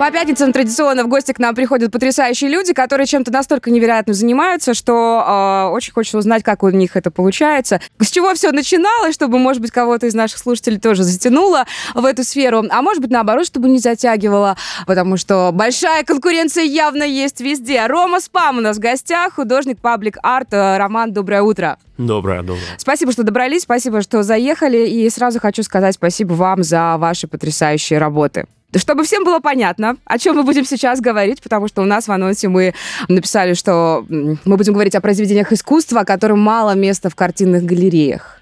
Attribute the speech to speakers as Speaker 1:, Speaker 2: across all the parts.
Speaker 1: По пятницам традиционно в гости к нам приходят потрясающие люди, которые чем-то настолько невероятно занимаются, что э, очень хочется узнать, как у них это получается. С чего все начиналось, чтобы, может быть, кого-то из наших слушателей тоже затянуло в эту сферу, а может быть, наоборот, чтобы не затягивало, потому что большая конкуренция явно есть везде. Рома Спам у нас в гостях, художник паблик-арт. Э, Роман, доброе утро.
Speaker 2: Доброе, доброе.
Speaker 1: Спасибо, что добрались, спасибо, что заехали, и сразу хочу сказать спасибо вам за ваши потрясающие работы. Чтобы всем было понятно, о чем мы будем сейчас говорить, потому что у нас в анонсе мы написали, что мы будем говорить о произведениях искусства, которым мало места в картинных галереях.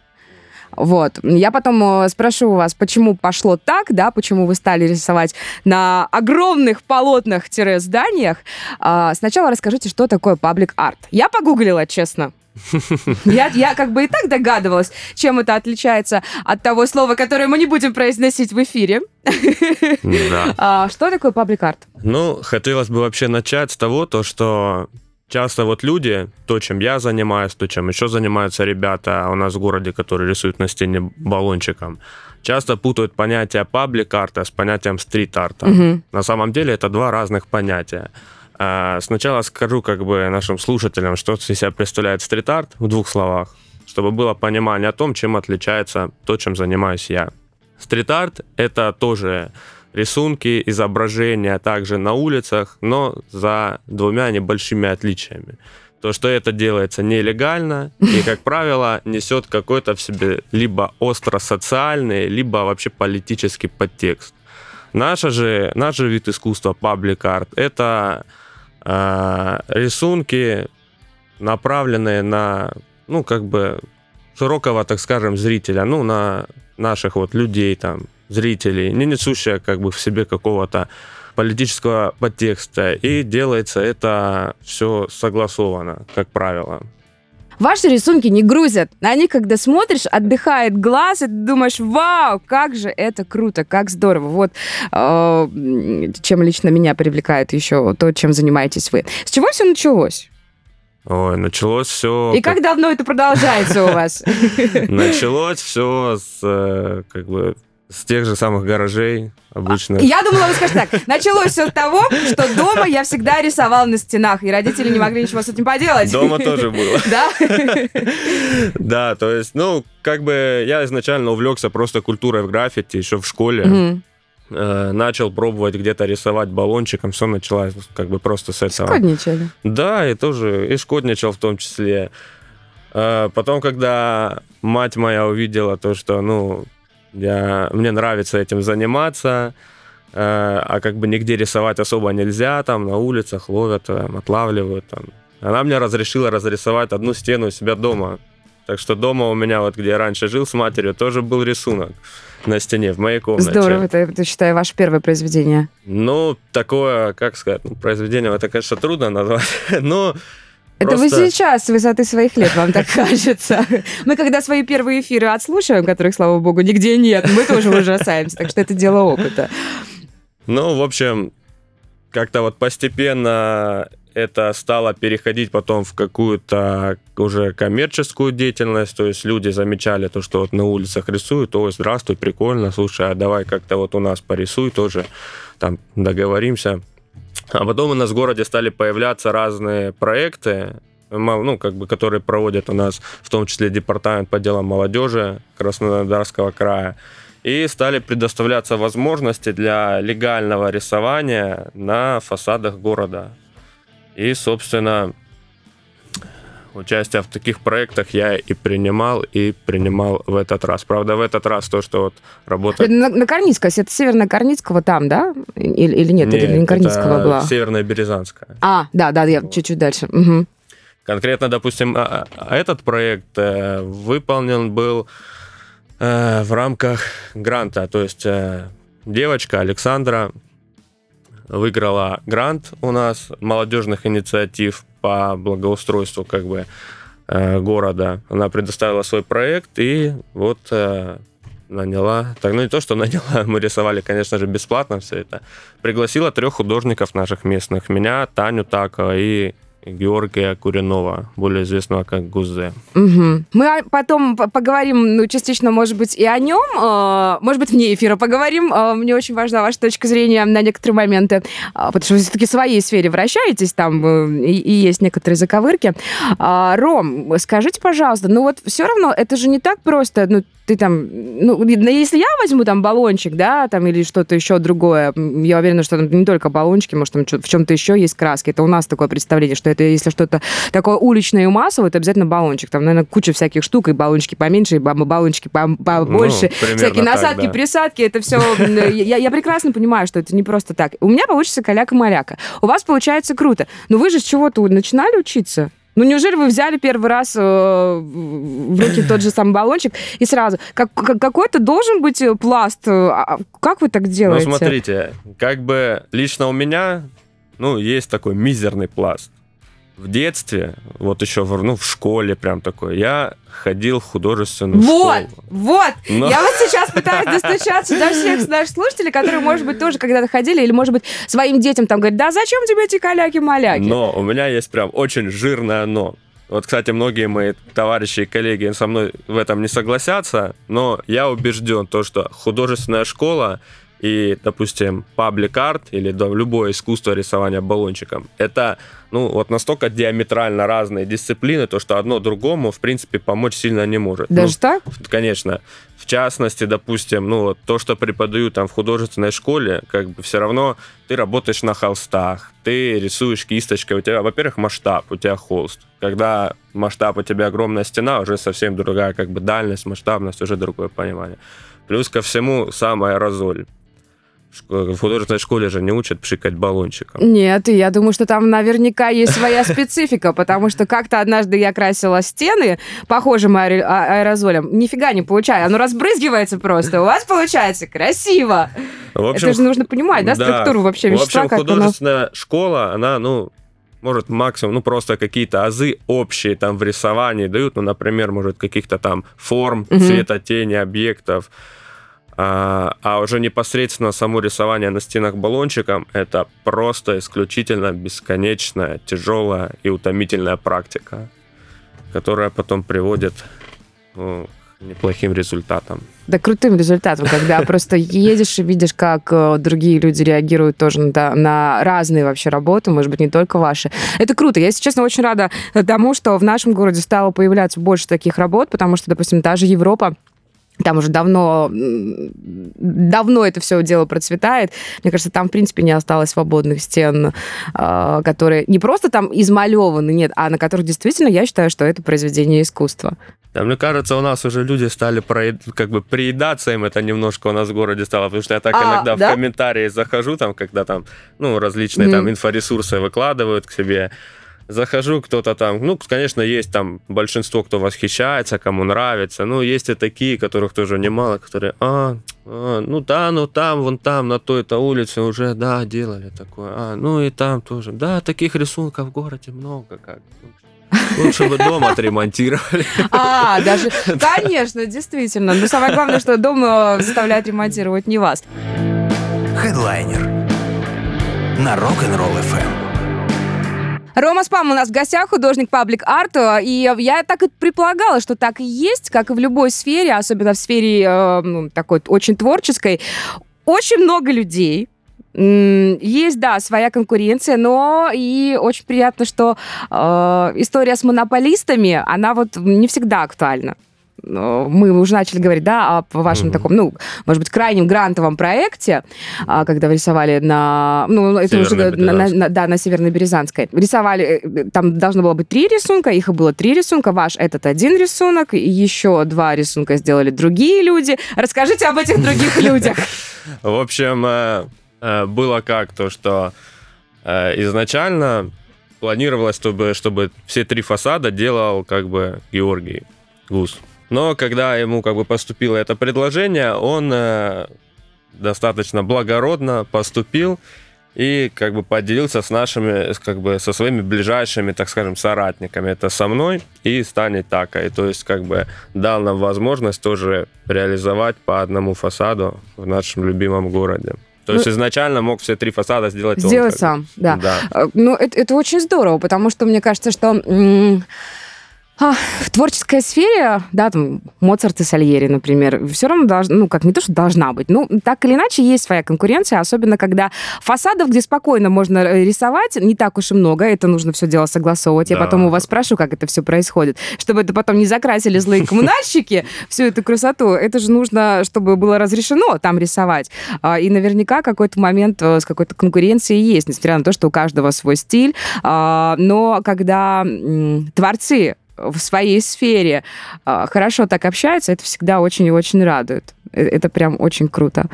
Speaker 1: Вот. Я потом э, спрошу у вас, почему пошло так, да, почему вы стали рисовать на огромных полотнах-зданиях. А, сначала расскажите, что такое паблик-арт. Я погуглила, честно. Я, я как бы и так догадывалась, чем это отличается от того слова, которое мы не будем произносить в эфире. Да. А, что такое паблик-арт?
Speaker 2: Ну, хотелось бы вообще начать с того, то, что часто вот люди, то, чем я занимаюсь, то, чем еще занимаются ребята у нас в городе, которые рисуют на стене баллончиком, часто путают понятие паблик-арта с понятием стрит-арта. Угу. На самом деле это два разных понятия. А, сначала скажу как бы нашим слушателям, что из себя представляет стрит-арт в двух словах, чтобы было понимание о том, чем отличается то, чем занимаюсь я. Стрит-арт — это тоже рисунки, изображения также на улицах, но за двумя небольшими отличиями. То, что это делается нелегально и, как правило, несет какой-то в себе либо остро-социальный, либо вообще политический подтекст. Наша же, наш же вид искусства, паблик-арт, это рисунки, направленные на, ну, как бы, широкого, так скажем, зрителя, ну, на наших вот людей, там, зрителей, не несущие как бы в себе какого-то политического подтекста. И делается это все согласованно, как правило.
Speaker 1: Ваши рисунки не грузят. Они, когда смотришь, отдыхает глаз, и ты думаешь, вау, как же это круто, как здорово. Вот э, чем лично меня привлекает еще то, чем занимаетесь вы. С чего все началось?
Speaker 2: Ой, началось все...
Speaker 1: И как, как давно это продолжается у вас?
Speaker 2: Началось все с э, как бы с тех же самых гаражей обычно.
Speaker 1: Я думала, вы скажете так. Началось все с того, что дома я всегда рисовала на стенах, и родители не могли ничего с этим поделать.
Speaker 2: Дома тоже было.
Speaker 1: Да?
Speaker 2: Да, то есть, ну, как бы я изначально увлекся просто культурой в граффити еще в школе. Э, начал пробовать где-то рисовать баллончиком, все началось как бы просто с этого.
Speaker 1: Шкодничали.
Speaker 2: Да, и тоже, и шкодничал в том числе. Э, потом, когда мать моя увидела то, что, ну, я, мне нравится этим заниматься, э, а как бы нигде рисовать особо нельзя, там на улицах ловят, там, отлавливают. Там. Она мне разрешила разрисовать одну стену у себя дома. Так что дома у меня, вот где я раньше жил с матерью, тоже был рисунок на стене в моей комнате.
Speaker 1: Здорово, это, это считаю, ваше первое произведение.
Speaker 2: Ну, такое, как сказать, ну, произведение, это, конечно, трудно назвать, но
Speaker 1: это Просто... вы сейчас с высоты своих лет, вам так кажется. Мы когда свои первые эфиры отслушаем, которых, слава богу, нигде нет, мы тоже ужасаемся, так что это дело опыта.
Speaker 2: Ну, в общем, как-то вот постепенно это стало переходить потом в какую-то уже коммерческую деятельность, то есть люди замечали то, что вот на улицах рисуют, ой, здравствуй, прикольно, слушай, а давай как-то вот у нас порисуй тоже, там договоримся. А потом у нас в городе стали появляться разные проекты, ну, как бы, которые проводят у нас, в том числе департамент по делам молодежи Краснодарского края. И стали предоставляться возможности для легального рисования на фасадах города. И, собственно, участие в таких проектах я и принимал, и принимал в этот раз. Правда, в этот раз то, что вот работа...
Speaker 1: На, на Корницкого, это Северная Корницкого там, да? Или, или нет, нет, это не Корницкого это была?
Speaker 2: Северная Березанская.
Speaker 1: А, да, да, я чуть-чуть дальше. Угу.
Speaker 2: Конкретно, допустим, а, а этот проект э, выполнен был э, в рамках гранта, то есть э, девочка Александра выиграла грант у нас молодежных инициатив по благоустройству как бы э, города. Она предоставила свой проект и вот э, наняла, так, ну не то, что наняла, мы рисовали, конечно же, бесплатно все это. Пригласила трех художников наших местных, меня, Таню Такова и Георгия Куринова, более известного как Гузе.
Speaker 1: Угу. Мы потом поговорим, ну, частично, может быть, и о нем, э, может быть, вне эфира поговорим. Э, мне очень важна ваша точка зрения на некоторые моменты, э, потому что вы все-таки в своей сфере вращаетесь, там и, и есть некоторые заковырки. Ром, скажите, пожалуйста, ну вот все равно это же не так просто, ну, ты там, ну, если я возьму там баллончик, да, там, или что-то еще другое, я уверена, что там не только баллончики, может, там в чем-то еще есть краски. Это у нас такое представление, что это если что-то такое уличное и массовое, это обязательно баллончик. Там, наверное, куча всяких штук, и баллончики поменьше, и баллончики побольше, ну, всякие насадки, так, да. присадки, это все... Я, я прекрасно понимаю, что это не просто так. У меня получится каляка-маляка. У вас получается круто. Но вы же с чего-то начинали учиться? Ну, неужели вы взяли первый раз э, в руки тот же самый баллончик и сразу? Как, какой-то должен быть э, пласт. Э, а, а как вы так делаете?
Speaker 2: Ну, смотрите, как бы лично у меня, ну, есть такой мизерный пласт в детстве, вот еще в, ну, в школе прям такой, я ходил в художественную
Speaker 1: вот,
Speaker 2: школу.
Speaker 1: Вот, Но... Я вот сейчас пытаюсь достучаться до всех наших слушателей, которые, может быть, тоже когда-то ходили, или, может быть, своим детям там говорят, да зачем тебе эти каляки-маляки?
Speaker 2: Но у меня есть прям очень жирное но. Вот, кстати, многие мои товарищи и коллеги со мной в этом не согласятся, но я убежден, то, что художественная школа и, допустим, паблик-арт или да, любое искусство рисования баллончиком, это ну, вот настолько диаметрально разные дисциплины, то, что одно другому, в принципе, помочь сильно не может.
Speaker 1: Даже
Speaker 2: ну,
Speaker 1: так?
Speaker 2: Конечно. В частности, допустим, ну, вот то, что преподают там в художественной школе, как бы все равно ты работаешь на холстах, ты рисуешь кисточкой, у тебя, во-первых, масштаб, у тебя холст. Когда масштаб у тебя огромная стена, уже совсем другая как бы дальность, масштабность, уже другое понимание. Плюс ко всему сам аэрозоль в художественной школе же не учат пшикать баллончиком.
Speaker 1: Нет, и я думаю, что там наверняка есть своя специфика, потому что как-то однажды я красила стены похожим а, аэрозолем. Нифига не получаю, оно разбрызгивается просто. У вас получается красиво. В общем, Это же нужно понимать, да, структуру вообще вещества.
Speaker 2: В общем, художественная оно... школа, она, ну, может максимум, ну просто какие-то азы общие там в рисовании дают, ну, например, может каких-то там форм, угу. цвета, тени, объектов, а, а уже непосредственно само рисование на стенах баллончиком это просто исключительно бесконечная, тяжелая и утомительная практика, которая потом приводит ну, неплохим результатам.
Speaker 1: Да, крутым результатом, когда просто едешь и видишь, как э, другие люди реагируют тоже на, на разные вообще работы, может быть, не только ваши. Это круто. Я, если честно, очень рада тому, что в нашем городе стало появляться больше таких работ, потому что, допустим, та же Европа там уже давно, давно это все дело процветает. Мне кажется, там, в принципе, не осталось свободных стен, а, которые не просто там измалеваны, нет, а на которых действительно я считаю, что это произведение искусства.
Speaker 2: Да, мне кажется, у нас уже люди стали проед... как бы приедаться им это немножко у нас в городе стало, потому что я так а, иногда да? в комментарии захожу, там, когда там, ну, различные mm-hmm. там инфоресурсы выкладывают к себе, захожу, кто-то там, ну, конечно, есть там большинство, кто восхищается, кому нравится, ну, есть и такие, которых тоже немало, которые, а, а ну да, ну там, вон там, на той-то улице уже, да, делали такое, а, ну и там тоже, да, таких рисунков в городе много, как, Лучше бы дом отремонтировали.
Speaker 1: А, даже, конечно, действительно. Но самое главное, что дом э, заставляет ремонтировать не вас.
Speaker 3: Хедлайнер на Rock'n'Roll FM.
Speaker 1: Рома Спам у нас в гостях, художник паблик арт. И я так и предполагала, что так и есть, как и в любой сфере, особенно в сфере э, ну, такой очень творческой. Очень много людей, есть, да, своя конкуренция, но и очень приятно, что э, история с монополистами, она вот не всегда актуальна мы уже начали говорить, да, о вашем mm-hmm. таком, ну, может быть, крайнем грантовом проекте, а, когда вы рисовали на, ну, это уже, на, на, да, на Северной Березанской. Рисовали, э, там должно было быть три рисунка, их и было три рисунка, ваш этот один рисунок, еще два рисунка сделали другие люди. Расскажите об этих других людях.
Speaker 2: В общем, э, э, было как то, что изначально планировалось, чтобы, чтобы все три фасада делал как бы Георгий Гус. Но когда ему как бы поступило это предложение, он э, достаточно благородно поступил и как бы поделился с нашими, как бы со своими ближайшими, так скажем, соратниками. Это со мной и станет такой. То есть как бы дал нам возможность тоже реализовать по одному фасаду в нашем любимом городе. То есть изначально мог все три фасада сделать он,
Speaker 1: Сделать
Speaker 2: как бы.
Speaker 1: сам, да.
Speaker 2: Да.
Speaker 1: Э, Ну, это, это очень здорово, потому что мне кажется, что а, в творческой сфере, да, там, Моцарт и Сальери, например, все равно должна, ну, как не то, что должна быть, ну, так или иначе есть своя конкуренция, особенно когда фасадов, где спокойно можно э, рисовать, не так уж и много, это нужно все дело согласовывать. Я
Speaker 2: Да.
Speaker 1: потом у вас спрашиваю, как это все происходит, чтобы это потом не закрасили злые коммунальщики, всю эту красоту, это же нужно, чтобы было разрешено там рисовать. А, И наверняка какой-то момент э, с какой-то конкуренцией есть, несмотря на то, что у каждого свой стиль. А, Но когда творцы в своей сфере а, хорошо так общаются, это всегда очень и очень радует. Э, Это прям очень круто.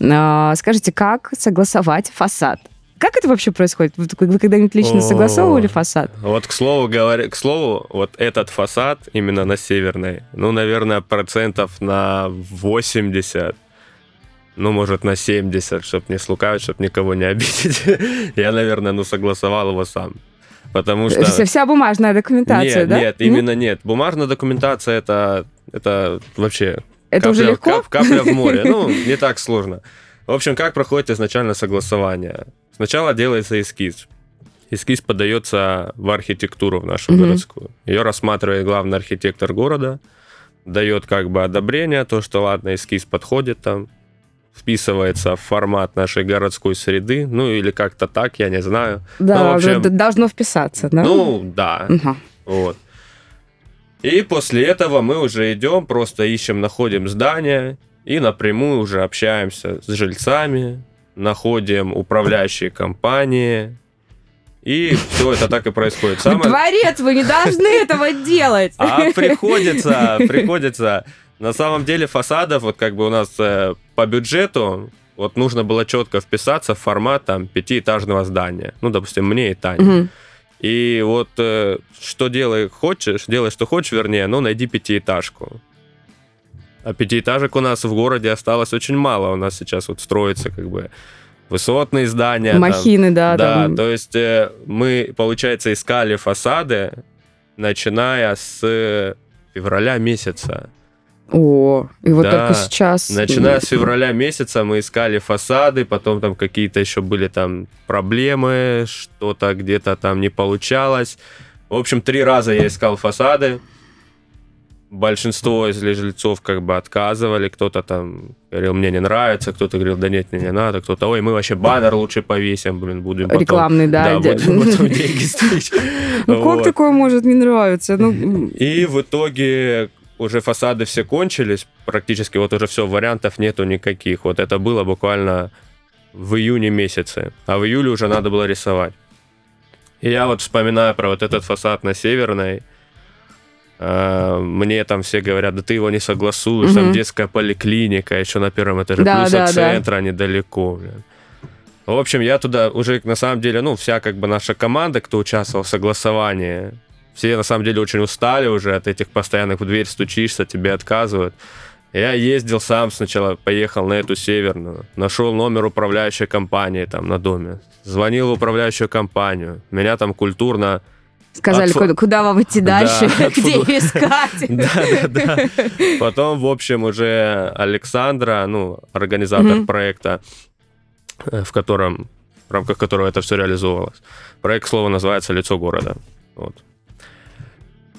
Speaker 1: А, Скажите, как согласовать фасад? Как это вообще происходит? Вы вы когда-нибудь лично
Speaker 2: О.
Speaker 1: согласовывали фасад?
Speaker 2: Вот к слову говоря, к слову, вот этот фасад именно на Северной, ну, наверное, процентов на 80, ну, может, на 70, чтобы не слукавить, чтобы никого не обидеть. Я, наверное, ну, согласовал его сам. Потому что...
Speaker 1: Вся, вся бумажная документация,
Speaker 2: нет,
Speaker 1: да?
Speaker 2: нет, именно нет. Бумажная документация это, это вообще
Speaker 1: Это уже
Speaker 2: капля-
Speaker 1: легко?
Speaker 2: кап- капля в море. Ну, не так сложно. В общем, как проходит изначально согласование? Сначала делается эскиз. Эскиз подается в архитектуру в нашу
Speaker 1: Мгм.
Speaker 2: городскую. Ее рассматривает главный архитектор города, дает как бы одобрение, то, что ладно, эскиз подходит там, вписывается в формат нашей городской среды, ну или как-то так, я не знаю.
Speaker 1: Да,
Speaker 2: Ну, общем,
Speaker 1: должно вписаться, да?
Speaker 2: Ну, да.
Speaker 1: Мгм.
Speaker 2: Вот. И после этого мы уже идем, просто ищем, находим здание и напрямую уже общаемся с жильцами, находим управляющие компании. И все это так и происходит. Самое-
Speaker 1: Творец, вы не должны этого делать.
Speaker 2: А приходится, приходится. На самом деле фасадов, вот как бы у нас э, по бюджету, вот нужно было четко вписаться в формат там пятиэтажного здания. Ну, допустим, мне и Тане.
Speaker 1: Мгм.
Speaker 2: И вот э, что делай хочешь, делай что хочешь, вернее, но найди пятиэтажку. А пятиэтажек у нас в городе осталось очень мало. У нас сейчас вот строится как бы высотные здания. там.
Speaker 1: Махины, да,
Speaker 2: Да,
Speaker 1: там.
Speaker 2: то есть э, мы, получается, искали фасады, начиная с февраля месяца.
Speaker 1: О, и вот
Speaker 2: Да.
Speaker 1: только сейчас.
Speaker 2: Начиная с февраля месяца мы искали фасады, потом там какие-то еще были там проблемы, что-то где-то там не получалось. В общем, три раза я искал фасады. Большинство из жильцов как бы отказывали, кто-то там говорил, мне не нравится, кто-то говорил, да нет, мне не надо, кто-то, ой, мы вообще баннер лучше повесим, блин, будем потом...
Speaker 1: Рекламный, да.
Speaker 2: Да,
Speaker 1: де-
Speaker 2: будем потом деньги стричь.
Speaker 1: Ну, как такое может не нравиться? Ну,
Speaker 2: И в итоге уже фасады все кончились, практически вот уже все, вариантов нету никаких. Вот это было буквально в июне месяце, а в июле уже надо было рисовать. И я вот вспоминаю про вот этот фасад на Северной, э, мне там все говорят, да ты его не согласуешь, там
Speaker 1: Мгм.
Speaker 2: детская поликлиника, еще на первом этаже,
Speaker 1: Да,
Speaker 2: плюс
Speaker 1: да,
Speaker 2: от
Speaker 1: да.
Speaker 2: центра недалеко, блин. В общем, я туда уже, на самом деле, ну, вся как бы наша команда, кто участвовал в согласовании, все на самом деле очень устали уже от этих постоянных в дверь стучишься, тебе отказывают. Я ездил сам сначала, поехал на эту северную, нашел номер управляющей компании там на доме, звонил в управляющую компанию, меня там культурно
Speaker 1: сказали,
Speaker 2: Отфу-
Speaker 1: куда, вам идти дальше,
Speaker 2: Да,
Speaker 1: где
Speaker 2: отфу-
Speaker 1: искать.
Speaker 2: Да, да, да. Потом, в общем, уже Александра, ну, организатор
Speaker 1: Мгм.
Speaker 2: проекта, э, в котором, в рамках которого это все реализовывалось. Проект, к слову, называется «Лицо города». Вот.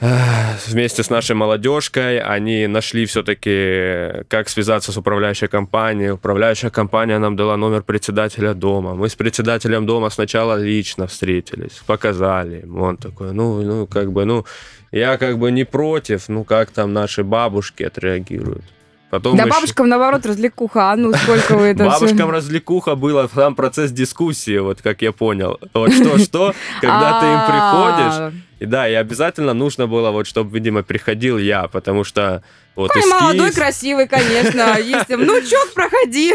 Speaker 2: Вместе с нашей молодежкой они нашли все-таки, как связаться с управляющей компанией. Управляющая компания нам дала номер председателя дома. Мы с председателем дома сначала лично встретились, показали. Он такой, ну, ну, как бы, ну, я как бы не против, ну, как там наши бабушки отреагируют. Потом
Speaker 1: Да
Speaker 2: еще-
Speaker 1: бабушкам, наоборот, развлекуха. А ну, сколько вы это
Speaker 2: Бабушкам развлекуха было, там процесс дискуссии, вот как я понял. Вот что-что, когда ты им приходишь,
Speaker 1: А,
Speaker 2: и да, и обязательно нужно было, вот, чтобы, видимо, приходил я, потому что вот
Speaker 1: Ой, молодой,
Speaker 2: эскиз,
Speaker 1: красивый, конечно. Если... Внучок, проходи.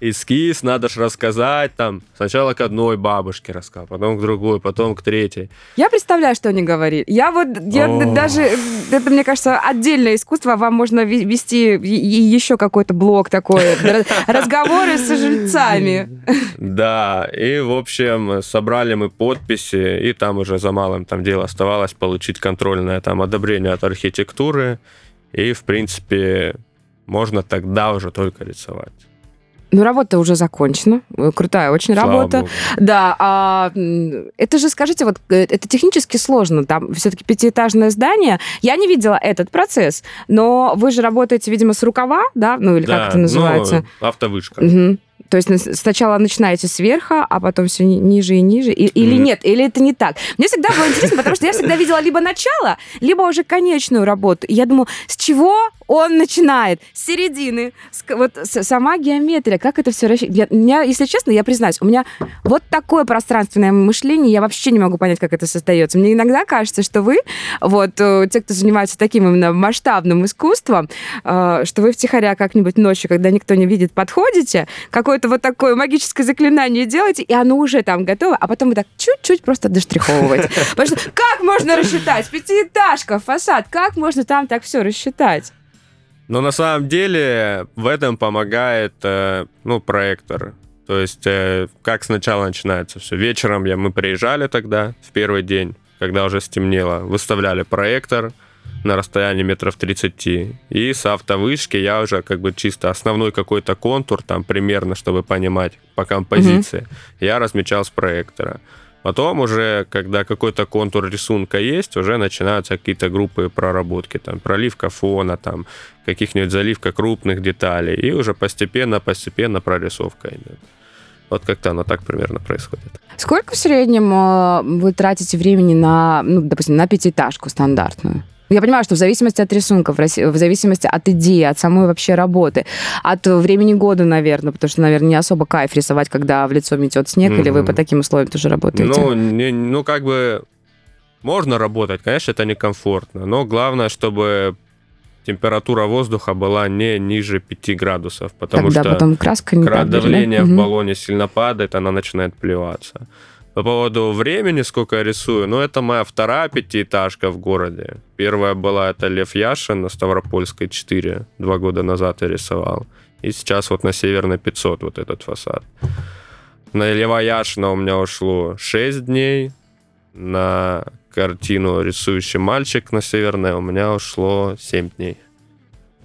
Speaker 2: Эскиз надо же рассказать, там, сначала к одной бабушке рассказал, потом к другой, потом к третьей.
Speaker 1: Я представляю, что они говорили. Я вот, я
Speaker 2: О.
Speaker 1: даже, это, мне кажется, отдельное искусство. Вам можно ве- вести еще какой-то блог такой. Разговоры с жильцами.
Speaker 2: Да, и, в общем, собрали мы подписи, и там уже за малым там дело оставалось получить контрольное там одобрение от архитектуры, и, в принципе, можно тогда уже только рисовать.
Speaker 1: Ну, работа уже закончена. Э, крутая очень
Speaker 2: Слава
Speaker 1: работа.
Speaker 2: богу.
Speaker 1: Да, а это же, скажите, вот э, это технически сложно. Там все-таки пятиэтажное здание. Я не видела этот процесс, но вы же работаете, видимо, с рукава, да? Ну, или
Speaker 2: Да,
Speaker 1: как это называется?
Speaker 2: Ну, автовышка.
Speaker 1: Мгм. То есть на- сначала начинаете сверху, а потом все ниже и ниже. И- или
Speaker 2: Мгм.
Speaker 1: нет, или это не так. Мне всегда было интересно, потому что я всегда видела либо начало, либо уже конечную работу. И я думаю, с чего он начинает? С середины. С вот с- сама геометрия, как это все рассчитывать? Меня, если честно, я признаюсь, у меня вот такое пространственное мышление, я вообще не могу понять, как это создается. Мне иногда кажется, что вы, вот э, те, кто занимается таким именно масштабным искусством, э, что вы втихаря как-нибудь ночью, когда никто не видит, подходите, какое-то вот такое магическое заклинание делаете, и оно уже там готово, а потом вы так чуть-чуть просто доштриховываете. Потому что как можно рассчитать? Пятиэтажка, фасад, как можно там так все рассчитать?
Speaker 2: Но на самом деле в этом помогает, э, ну, проектор. То есть, э, как сначала начинается все. Вечером я, мы приезжали тогда, в первый день, когда уже стемнело, выставляли проектор на расстоянии метров 30. И с автовышки я уже как бы чисто основной какой-то контур, там примерно, чтобы понимать по композиции, я размечал с проектора. Потом уже, когда какой-то контур рисунка есть, уже начинаются какие-то группы проработки, там, проливка фона, там, каких-нибудь заливка крупных деталей, и уже постепенно-постепенно прорисовка идет. Вот как-то оно так примерно происходит.
Speaker 1: Сколько в среднем э, вы тратите времени на, ну, допустим, на пятиэтажку стандартную? Я понимаю, что в зависимости от рисунков, в в зависимости от идеи, от самой вообще работы, от времени года, наверное, потому что, наверное, не особо кайф рисовать, когда в лицо метет снег, или вы по таким условиям тоже работаете?
Speaker 2: Ну, не- ну, как бы можно работать, конечно, это некомфортно, но главное, чтобы температура воздуха была не ниже 5 градусов, потому
Speaker 1: Тогда
Speaker 2: что
Speaker 1: потом краска не
Speaker 2: давление в
Speaker 1: Мгм.
Speaker 2: баллоне сильно падает, она начинает плеваться. По поводу времени, сколько я рисую, ну, это моя вторая пятиэтажка в городе. Первая была, это Лев Яшин на Ставропольской 4, два года назад я рисовал. И сейчас вот на Северной 500 вот этот фасад. На Лева Яшина у меня ушло 6 дней. На картину «Рисующий мальчик» на Северной у меня ушло 7 дней.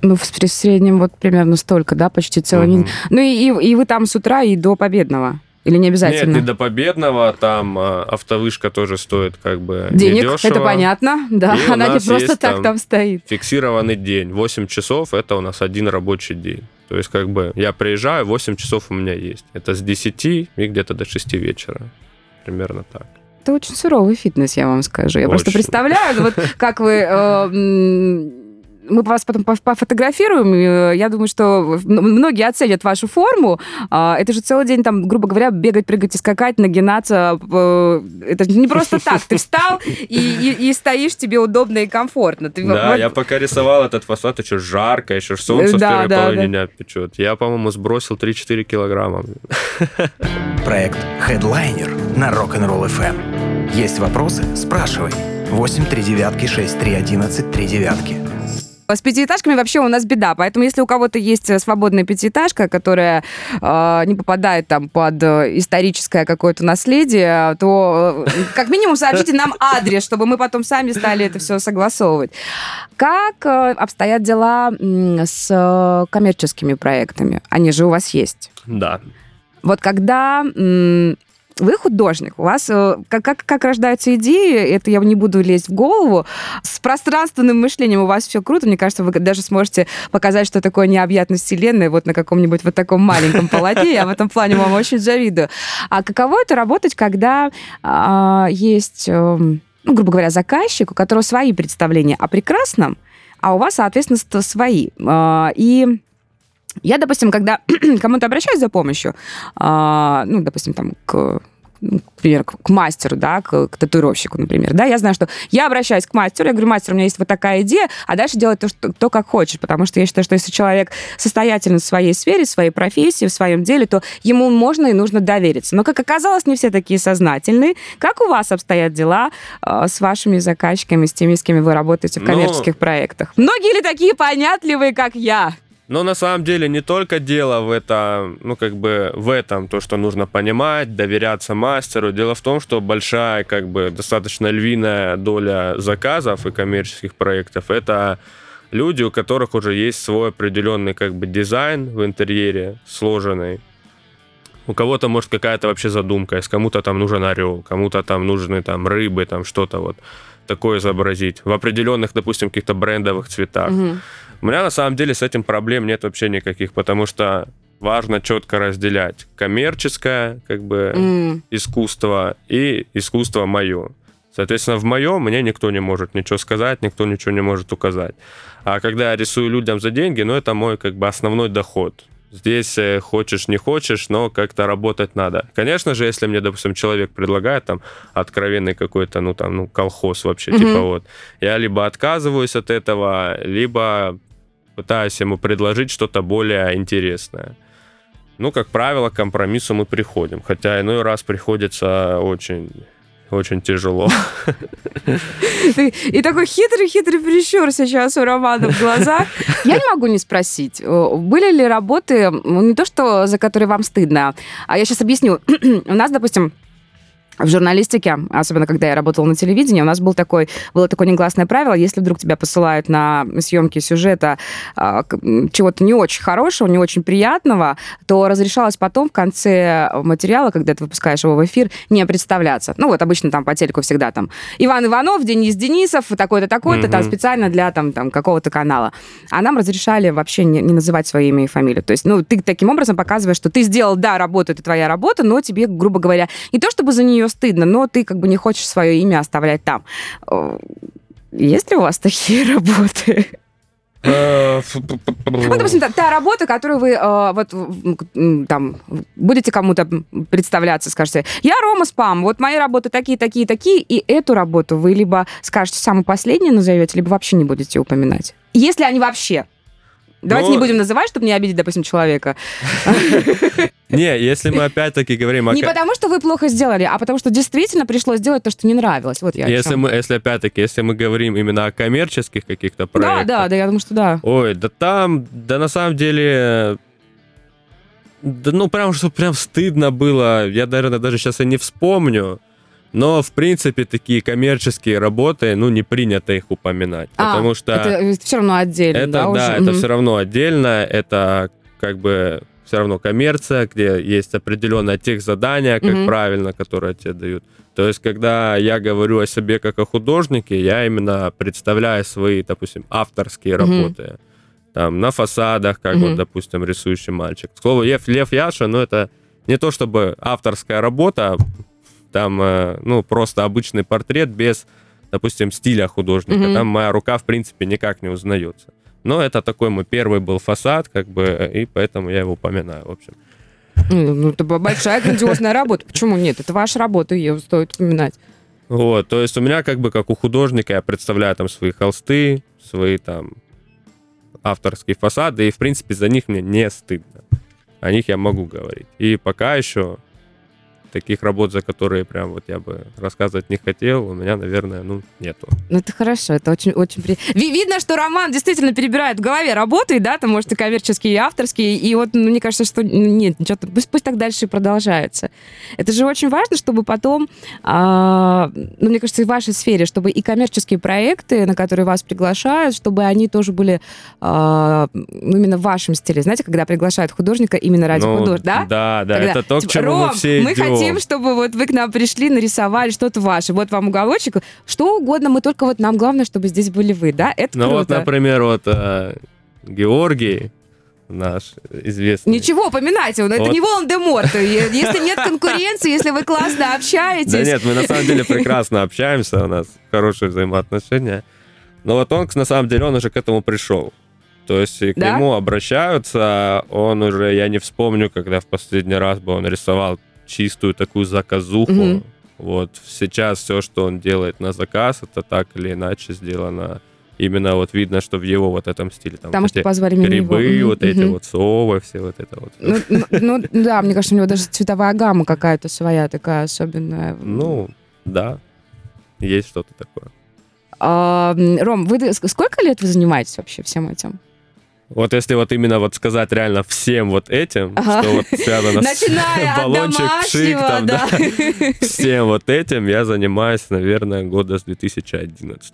Speaker 1: Ну, в среднем вот примерно столько, да, почти целый
Speaker 2: Мгм.
Speaker 1: день. Ну, и, и- и вы там с утра и до победного? Или не обязательно?
Speaker 2: Нет, не до победного, там а, автовышка тоже стоит как бы
Speaker 1: Денег,
Speaker 2: недешево.
Speaker 1: это понятно, да.
Speaker 2: И
Speaker 1: Она не просто так
Speaker 2: там-
Speaker 1: там стоит.
Speaker 2: Фиксированный день. 8 часов это у нас один рабочий день. То есть как бы я приезжаю, 8 часов у меня есть. Это с 10 и где-то до 6 вечера. Примерно так.
Speaker 1: Это очень суровый фитнес, я вам скажу. Я просто
Speaker 2: Очень.
Speaker 1: представляю, ну, вот как вы... Мы вас потом поф- пофотографируем. э, Я думаю, что многие оценят вашу форму. А, Это же целый день, там, грубо говоря, бегать, прыгать и скакать, нагинаться. э, Это не просто так. Ты встал и, и- и стоишь, тебе удобно и комфортно. Ты
Speaker 2: Да,
Speaker 1: вот-
Speaker 2: я пока рисовал этот фасад, еще жарко, еще солнце в
Speaker 1: Да,
Speaker 2: первой
Speaker 1: да,
Speaker 2: половине
Speaker 1: да.
Speaker 2: дня печет. Я, по-моему, сбросил 3-4 килограмма.
Speaker 3: Проект Headliner на Rock'n'Roll FM. Есть вопросы? Спрашивай. 8 3 девятки 6 3 11 3 девятки.
Speaker 1: С пятиэтажками вообще у нас беда, поэтому если у кого-то есть э, свободная пятиэтажка, которая э, не попадает там под э, историческое какое-то наследие, то э, как минимум сообщите нам адрес, чтобы мы потом сами стали это все согласовывать. Как обстоят дела с коммерческими проектами? Они же у вас есть.
Speaker 2: Да.
Speaker 1: Вот когда вы художник, у вас э, как, как, как рождаются идеи, это я не буду лезть в голову. С пространственным мышлением у вас все круто. Мне кажется, вы даже сможете показать, что такое необъятность Вселенной вот на каком-нибудь вот таком маленьком полотне. Я в этом плане вам очень завидую. А каково это работать, когда а, есть, эм, ну, грубо говоря, заказчик, у которого свои представления о прекрасном, а у вас, соответственно, ст- свои. А, И я, допустим, когда кому-то обращаюсь за помощью, а, ну, допустим, там, к ну, к мастеру, да, к, к татуировщику, например, да, я знаю, что я обращаюсь к мастеру, я говорю, мастер, у меня есть вот такая идея, а дальше делать то, что, то, как хочешь, потому что я считаю, что если человек состоятельный в своей сфере, в своей профессии, в своем деле, то ему можно и нужно довериться. Но, как оказалось, не все такие сознательные. Как у вас обстоят дела э, с вашими заказчиками, с теми, с кем вы работаете в
Speaker 2: Ну,
Speaker 1: коммерческих проектах? Многие ли такие понятливые, как я?
Speaker 2: Но на самом деле не только дело в этом, ну как бы в этом, то, что нужно понимать, доверяться мастеру. Дело в том, что большая, как бы достаточно львиная доля заказов и коммерческих проектов это люди, у которых уже есть свой определенный как бы дизайн в интерьере, сложенный. У кого-то, может, какая-то вообще задумка есть, кому-то там нужен орел, кому-то там нужны там рыбы, там что-то вот такое изобразить в определенных, допустим, каких-то брендовых цветах.
Speaker 1: Мгм.
Speaker 2: У меня на самом деле с этим проблем нет вообще никаких, потому что важно четко разделять коммерческое, как бы,
Speaker 1: М.
Speaker 2: искусство и искусство мое. Соответственно, в моем мне никто не может ничего сказать, никто ничего не может указать. А когда я рисую людям за деньги, ну, это мой как бы основной доход. Здесь э, хочешь, не хочешь, но как-то работать надо. Конечно же, если мне, допустим, человек предлагает там откровенный какой-то, ну, там, ну, колхоз вообще,
Speaker 1: Мгм.
Speaker 2: типа вот, я либо отказываюсь от этого, либо пытаюсь ему предложить что-то более интересное. Ну, как правило, к компромиссу мы приходим. Хотя иной раз приходится очень, очень тяжело.
Speaker 1: И такой хитрый-хитрый прищур сейчас у Романа в глазах. Я не могу не спросить, э, были ли работы, ну, не то что за которые вам стыдно, а я сейчас объясню. У нас, допустим, в журналистике, особенно когда я работала на телевидении, у нас был такой, было такое негласное правило, если вдруг тебя посылают на съемки сюжета а, чего-то не очень хорошего, не очень приятного, то разрешалось потом в конце материала, когда ты выпускаешь его в эфир, не представляться. Ну вот обычно там по телеку всегда там Иван Иванов, Денис Денисов, такой-то, такой-то, там
Speaker 2: Мгм.
Speaker 1: специально для там, там какого-то канала. А нам разрешали вообще не, не называть свое имя и фамилию. То есть, ну, ты таким образом показываешь, что ты сделал, да, работу, это твоя работа, но тебе, грубо говоря, не то чтобы за нее стыдно, но ты как бы не хочешь свое имя оставлять там. Э, Есть ли у вас такие работы? Ну, допустим, та, та работа, которую вы э, вот там будете кому-то представляться, скажете, я Рома Спам, вот мои работы такие, такие, такие, и эту работу вы либо скажете самую последнюю назовете, либо вообще не будете упоминать. Если они вообще. Давайте
Speaker 2: Ну-
Speaker 1: не будем называть, чтобы не обидеть, допустим, человека.
Speaker 2: Не, если мы опять-таки говорим о...
Speaker 1: Не потому, что вы плохо сделали, а потому, что действительно пришлось сделать то, что не нравилось. Вот я
Speaker 2: Если мы, если опять-таки, если мы говорим именно о коммерческих каких-то
Speaker 1: Да,
Speaker 2: проектах,
Speaker 1: да, да, я думаю, что да.
Speaker 2: Ой, да там, да на самом деле, да ну прям, что прям стыдно было. Я, наверное, даже сейчас и не вспомню. Но, в принципе, такие коммерческие работы, ну, не принято их упоминать.
Speaker 1: А,
Speaker 2: потому что
Speaker 1: Это все равно отдельно,
Speaker 2: это,
Speaker 1: да,
Speaker 2: да,
Speaker 1: уже?
Speaker 2: это все равно отдельно. Это как бы все равно коммерция, где есть определенное техзадание, как
Speaker 1: Мгм.
Speaker 2: правильно, которое тебе дают. То есть, когда я говорю о себе как о художнике, я именно представляю свои, допустим, авторские
Speaker 1: Мгм.
Speaker 2: работы. Там, на фасадах, как
Speaker 1: Мгм.
Speaker 2: вот, допустим, рисующий мальчик. К слову, Лев, Лев Яша, ну, это не то чтобы авторская работа, там, э, ну, просто обычный портрет без, допустим, стиля художника.
Speaker 1: Мгм.
Speaker 2: Там моя рука, в принципе, никак не узнается. Но это такой мой первый был фасад, как бы, и поэтому я его упоминаю, в общем.
Speaker 1: Ну, ну, это большая грандиозная работа. Почему нет? Это ваша работа, ее стоит упоминать.
Speaker 2: Вот, то есть у меня как бы как у художника я представляю там свои холсты, свои там авторские фасады, и в принципе за них мне не стыдно. О них я могу говорить. И пока еще таких работ, за которые прям вот я бы рассказывать не хотел, у меня, наверное, ну, нету.
Speaker 1: Ну, это хорошо, это очень, очень при... Ви- Видно, что Роман действительно перебирает в голове работы, да, там, может, и коммерческие, и авторские, и вот, ну, мне кажется, что нет, что-то, пусть, пусть так дальше и продолжается. Это же очень важно, чтобы потом, а, ну, мне кажется, и в вашей сфере, чтобы и коммерческие проекты, на которые вас приглашают, чтобы они тоже были а, ну, именно в вашем стиле. Знаете, когда приглашают художника именно ради
Speaker 2: Ну,
Speaker 1: художника, да?
Speaker 2: Да, да,
Speaker 1: Когда,
Speaker 2: это то, к
Speaker 1: типа,
Speaker 2: чему
Speaker 1: «Ром,
Speaker 2: мы все
Speaker 1: мы
Speaker 2: идем.
Speaker 1: Хотим, чтобы вот вы к нам пришли, нарисовали что-то ваше. Вот вам уголочек. Что угодно, мы только вот нам главное, чтобы здесь были вы, да? Это
Speaker 2: Ну вот, например, вот э, Георгий, наш известный.
Speaker 1: Ничего, поминайте, это
Speaker 2: Вот.
Speaker 1: не Волан-де-Морт. Е- Если нет конкуренции, если вы классно общаетесь.
Speaker 2: Да нет, мы на самом деле прекрасно общаемся, у нас хорошие взаимоотношения. Но вот он, на самом деле, он уже к этому пришел. То есть к
Speaker 1: Да?
Speaker 2: нему обращаются, он уже, я не вспомню, когда в последний раз бы он рисовал чистую такую заказуху.
Speaker 1: Мгм.
Speaker 2: Вот сейчас все, что он делает на заказ, это так или иначе сделано. Именно вот видно, что в его вот этом стиле. Там
Speaker 1: Потому
Speaker 2: вот
Speaker 1: что
Speaker 2: эти
Speaker 1: позвали
Speaker 2: грибы.
Speaker 1: Мгм,
Speaker 2: вот эти
Speaker 1: мгм.
Speaker 2: вот совы, все вот это вот.
Speaker 1: Ну, ну, да, мне кажется, у него даже цветовая гамма какая-то своя такая особенная.
Speaker 2: Ну, да, есть что-то такое.
Speaker 1: А, Ром, вы ск- сколько лет вы занимаетесь вообще всем этим?
Speaker 2: Вот если вот именно вот сказать реально всем вот этим,
Speaker 1: Ага.
Speaker 2: что вот связано
Speaker 1: Начиная
Speaker 2: с баллончик, пшик, там,
Speaker 1: да.
Speaker 2: да, всем вот этим я занимаюсь, наверное, года с 2011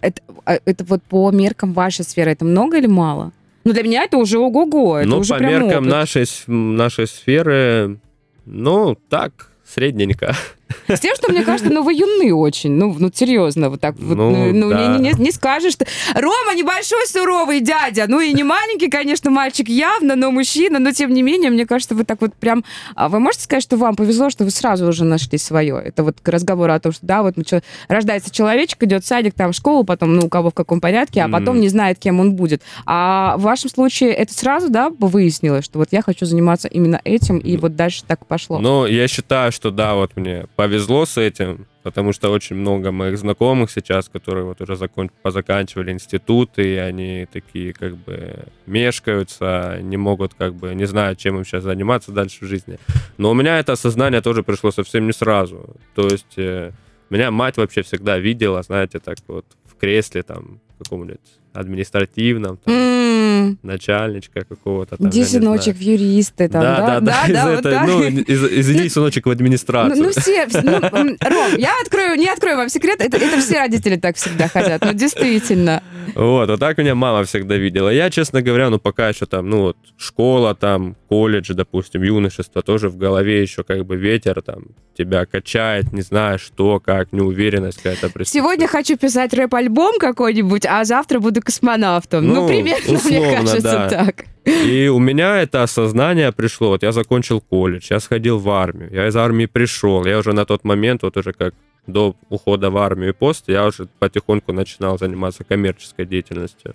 Speaker 1: это, а, это вот по меркам вашей сферы, это много или мало? Ну, для меня это уже ого-го, это
Speaker 2: ну,
Speaker 1: уже
Speaker 2: по меркам
Speaker 1: опыт.
Speaker 2: нашей, нашей сферы, ну, так, средненько.
Speaker 1: С тем, что мне кажется, ну вы юны очень, ну, ну серьезно, вот так вот,
Speaker 2: Ну,
Speaker 1: ну, ну,
Speaker 2: да.
Speaker 1: не, не- не скажешь, что Рома небольшой суровый дядя, ну и не маленький, конечно, мальчик явно, но мужчина, но тем не менее, мне кажется, вы так вот прям, а вы можете сказать, что вам повезло, что вы сразу уже нашли свое? Это вот к разговору о том, что да, вот чё, рождается человечек, идет в садик, там в школу, потом, ну у кого в каком порядке, а потом
Speaker 2: Мгм.
Speaker 1: не знает, кем он будет. А в вашем случае это сразу, да, выяснилось, что вот я хочу заниматься именно этим, и вот дальше так пошло.
Speaker 2: Ну, я считаю, что да, вот мне повезло с этим, потому что очень много моих знакомых сейчас, которые вот уже закон... позаканчивали институты, и они такие как бы мешкаются, не могут как бы, не знают, чем им сейчас заниматься дальше в жизни. Но у меня это осознание тоже пришло совсем не сразу. То есть э, меня мать вообще всегда видела, знаете, так вот в кресле там каком-нибудь административном, там,
Speaker 1: М,
Speaker 2: начальничка какого-то там.
Speaker 1: Иди,
Speaker 2: знаю.
Speaker 1: сыночек, в юристы там,
Speaker 2: Да, да, да, из
Speaker 1: вот
Speaker 2: этой,
Speaker 1: так.
Speaker 2: ну, из, из иди, сыночек, в
Speaker 1: Ну,
Speaker 2: администрацию.
Speaker 1: ну, все, вс- ну, Ром, я открою, не открою вам секрет, это, это все родители так всегда хотят, ну, действительно.
Speaker 2: Вот, вот так меня мама всегда видела. Я, честно говоря, ну, пока еще там, ну, вот, школа там, колледж, допустим, юношество, тоже в голове еще как бы ветер там тебя качает, не знаешь что, как, неуверенность какая-то присутствует.
Speaker 1: Сегодня хочу писать рэп-альбом какой-нибудь, а завтра буду космонавтом. Ну,
Speaker 2: Ну,
Speaker 1: примерно, мне
Speaker 2: условно,
Speaker 1: кажется,
Speaker 2: да.
Speaker 1: так.
Speaker 2: И у меня это осознание пришло. Вот я закончил колледж, я сходил в армию, я из армии пришел. Я уже на тот момент, вот уже как до ухода в армию и пост, я уже потихоньку начинал заниматься коммерческой деятельностью.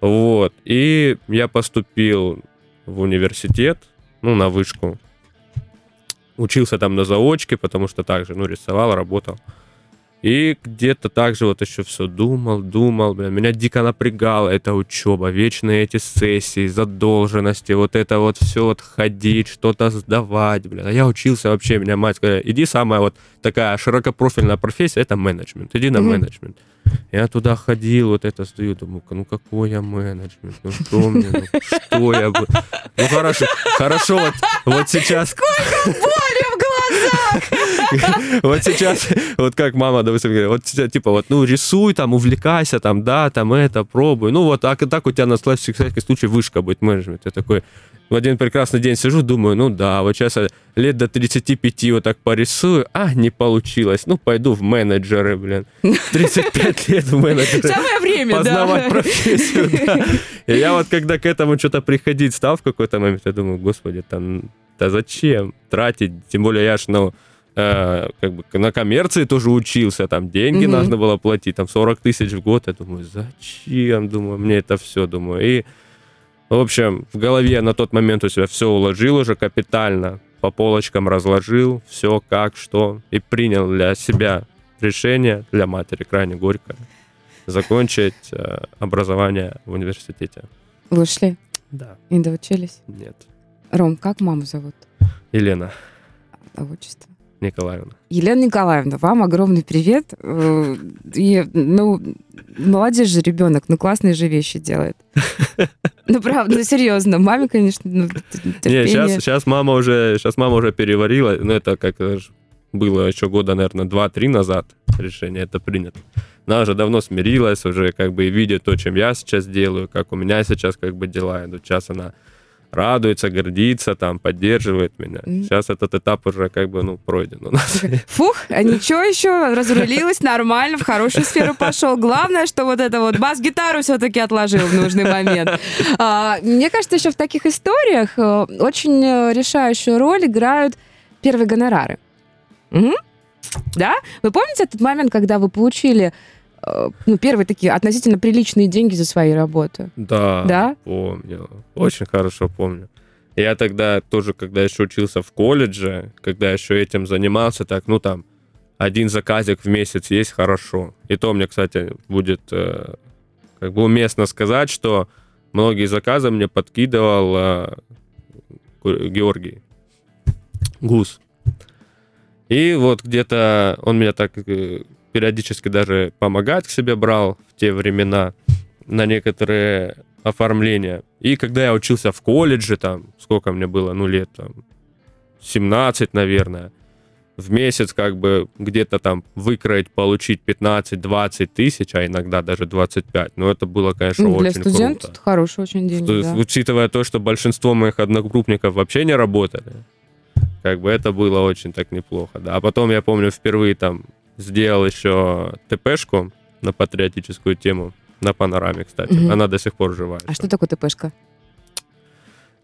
Speaker 2: Вот. И я поступил в университет, ну, на вышку. Учился там на заочке, потому что также, ну, рисовал, работал. И где-то так же вот еще все думал, думал, бля, меня дико напрягала эта учеба, вечные эти сессии, задолженности, вот это вот все вот ходить, что-то сдавать, бля. А я учился вообще, меня мать сказала, иди самая вот такая широкопрофильная профессия, это менеджмент, иди на
Speaker 1: Мгм.
Speaker 2: менеджмент. Я туда ходил, вот это стою, думаю, ну какой я менеджмент, ну что мне, ну что я. Ну хорошо, хорошо, вот, вот сейчас...
Speaker 1: Боли в глазах!
Speaker 2: Вот сейчас, вот как мама, допустим, говорит, вот типа, вот, ну, рисуй, там, увлекайся, там, да, там, это, пробуй. Ну, вот так, так у тебя на всякий случай вышка будет менеджмент. Я такой, в один прекрасный день сижу, думаю, ну да, вот сейчас лет до 35 вот так порисую, а, не получилось, ну, пойду в менеджеры, блин. 35 лет в менеджеры.
Speaker 1: Самое время,
Speaker 2: Познавать
Speaker 1: да.
Speaker 2: профессию, да. И я вот когда к этому что-то приходить стал в какой-то момент, я думаю, господи, там, да зачем тратить? Тем более я ж, ну, э, как бы на коммерции тоже учился, там деньги
Speaker 1: Мгм.
Speaker 2: нужно было платить, там 40 тысяч в год. Я думаю, зачем? Думаю, мне это все, думаю. И, в общем, в голове я на тот момент у себя все уложил уже капитально, по полочкам разложил, все как, что, и принял для себя решение, для матери крайне горько, закончить э, образование в университете.
Speaker 1: Вы ушли
Speaker 2: Да,
Speaker 1: и доучились.
Speaker 2: нет.
Speaker 1: Ром, как маму зовут?
Speaker 2: Елена
Speaker 1: А отчество?
Speaker 2: Николаевна.
Speaker 1: Елена Николаевна, вам огромный привет. Э, И, ну, молодец же ребенок, ну, классные же вещи делает. Ну, правда, ну, серьезно, маме, конечно, ну, т-
Speaker 2: Не,
Speaker 1: терпение.
Speaker 2: сейчас, сейчас мама уже, сейчас мама уже переварила, ну это как было еще года, наверное, 2-3 назад решение это принято. Она уже давно смирилась, уже как бы видит то, чем я сейчас делаю, как у меня сейчас как бы дела идут. Сейчас она радуется, гордится, там, поддерживает меня. Сейчас этот этап уже как бы, ну, пройден у нас.
Speaker 1: Фух, а ничего еще, разрулилась нормально, в хорошую сферу пошел. Главное, что вот это вот бас-гитару все-таки отложил в нужный момент. А, мне кажется, еще в таких историях э, очень решающую роль играют первые гонорары. Мгм. Да? Вы помните этот момент, когда вы получили ну, первые такие относительно приличные деньги за свои работы?
Speaker 2: Да,
Speaker 1: Да?
Speaker 2: помню. Очень хорошо помню. Я тогда тоже, когда еще учился в колледже, когда еще этим занимался, так, ну там, один заказик в месяц есть хорошо. И то мне, кстати, будет э, как бы уместно сказать, что многие заказы мне подкидывал э, Георгий Гус. И вот где-то он меня так э, периодически даже помогать к себе брал в те времена на некоторые оформления. И когда я учился в колледже, там, сколько мне было, ну, лет, там, 17, наверное, в месяц как бы где-то там выкроить, получить 15-20 тысяч, а иногда даже 25. Но это было, конечно,
Speaker 1: Ну, для
Speaker 2: очень
Speaker 1: студента
Speaker 2: круто.
Speaker 1: это хорошие очень деньги,
Speaker 2: Что-
Speaker 1: да.
Speaker 2: Учитывая то, что большинство моих одногруппников вообще не работали, как бы это было очень так неплохо, да. А потом, я помню, впервые там сделал еще ТПшку на патриотическую тему, на панораме, кстати.
Speaker 1: Мгм.
Speaker 2: Она до сих пор живая.
Speaker 1: А что такое ТПшка?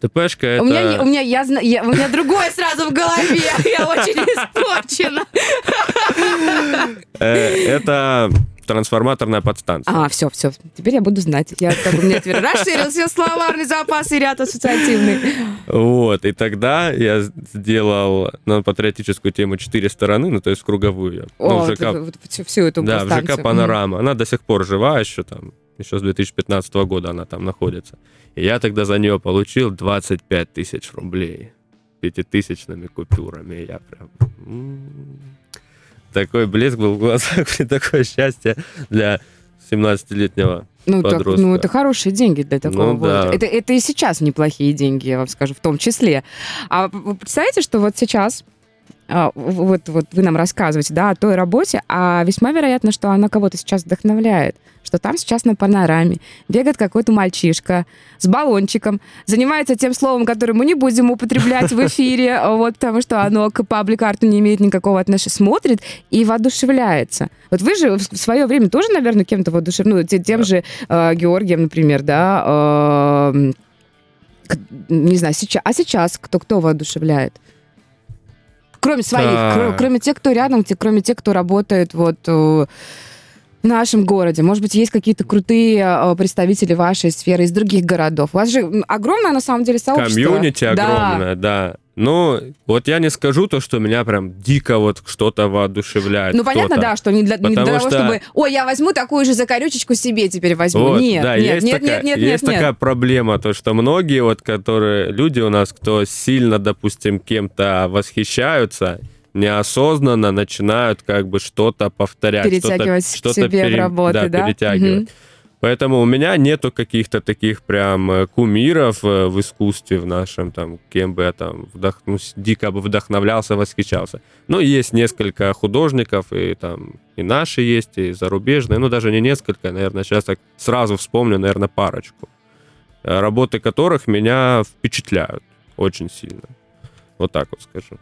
Speaker 2: ТПшка это...
Speaker 1: У меня, у меня, я, я- у меня другое сразу в голове. Я очень испорчена.
Speaker 2: э, это трансформаторная подстанция.
Speaker 1: А, все, все. Теперь я буду знать. Я как бы, у меня теперь расширился словарный запас и ряд ассоциативный.
Speaker 2: Вот, и тогда я сделал на патриотическую тему четыре стороны, ну, то есть круговую. Ну,
Speaker 1: О,
Speaker 2: в
Speaker 1: вот,
Speaker 2: ЖК
Speaker 1: вот всю, всю эту
Speaker 2: Да, в. ЖК «Панорама». Она до сих пор жива еще там, еще с 2015 года она там находится. И я тогда за нее получил 25 тысяч рублей пятитысячными купюрами. Я прям... Такой блеск был в глазах, такое счастье для 17-летнего.
Speaker 1: Ну, так,
Speaker 2: подростка.
Speaker 1: ну, это хорошие деньги для такого
Speaker 2: Ну, да.
Speaker 1: Это, это и сейчас неплохие деньги, я вам скажу, в том числе. А вы представляете, что вот сейчас а, вот, вот вы нам рассказываете, да, о той работе, а весьма вероятно, что она кого-то сейчас вдохновляет, что там сейчас на панораме бегает какой-то мальчишка с баллончиком, занимается тем словом, которое мы не будем употреблять в эфире, вот, потому что оно к паблик-арту не имеет никакого отношения, смотрит и воодушевляется. Вот вы же в свое время тоже, наверное, кем-то воодушевлены, ну, те- тем же э, Георгием, например, да, э, к- не знаю, сейчас, а сейчас кто кто воодушевляет? Кроме своих,
Speaker 2: Да.
Speaker 1: кроме тех, кто рядом, те- кроме тех, кто работает вот э, в нашем городе. Может быть, есть какие-то крутые э, представители вашей сферы из других городов. У вас же огромное, на самом деле, сообщество.
Speaker 2: Комьюнити
Speaker 1: Да.
Speaker 2: огромное, да. Ну, вот я не скажу то, что меня прям дико вот что-то воодушевляет.
Speaker 1: Ну, понятно, да, что не для, не для того,
Speaker 2: что-
Speaker 1: чтобы, ой, я возьму такую же закорючечку себе теперь возьму.
Speaker 2: Вот,
Speaker 1: нет,
Speaker 2: да,
Speaker 1: нет,
Speaker 2: есть
Speaker 1: нет,
Speaker 2: такая,
Speaker 1: нет, нет,
Speaker 2: есть
Speaker 1: нет,
Speaker 2: такая
Speaker 1: нет.
Speaker 2: проблема, то что многие вот, которые люди у нас, кто сильно, допустим, кем-то восхищаются, неосознанно начинают как бы что-то повторять,
Speaker 1: Перетягивать
Speaker 2: что-то,
Speaker 1: к себе в
Speaker 2: пере-
Speaker 1: работы, да?
Speaker 2: перетягивать.
Speaker 1: Мгм.
Speaker 2: Поэтому у меня нету каких-то таких прям э, кумиров э, в искусстве в нашем, там, кем бы я там вдох- ну, дико бы вдохновлялся, восхищался. Но есть несколько художников, и там и наши есть, и зарубежные, ну даже не несколько, наверное, сейчас так сразу вспомню, наверное, парочку, э, работы которых меня впечатляют очень сильно. Вот так вот скажу.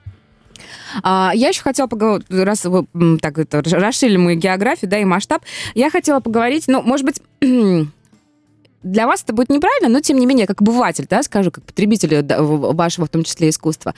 Speaker 1: А, я еще хотела поговорить, раз вы так это, расширили мы географию, да, и масштаб, я хотела поговорить, ну, может быть, для вас это будет неправильно, но тем не менее, как обыватель, да, скажу, как потребитель в- вашего, в том числе, искусства,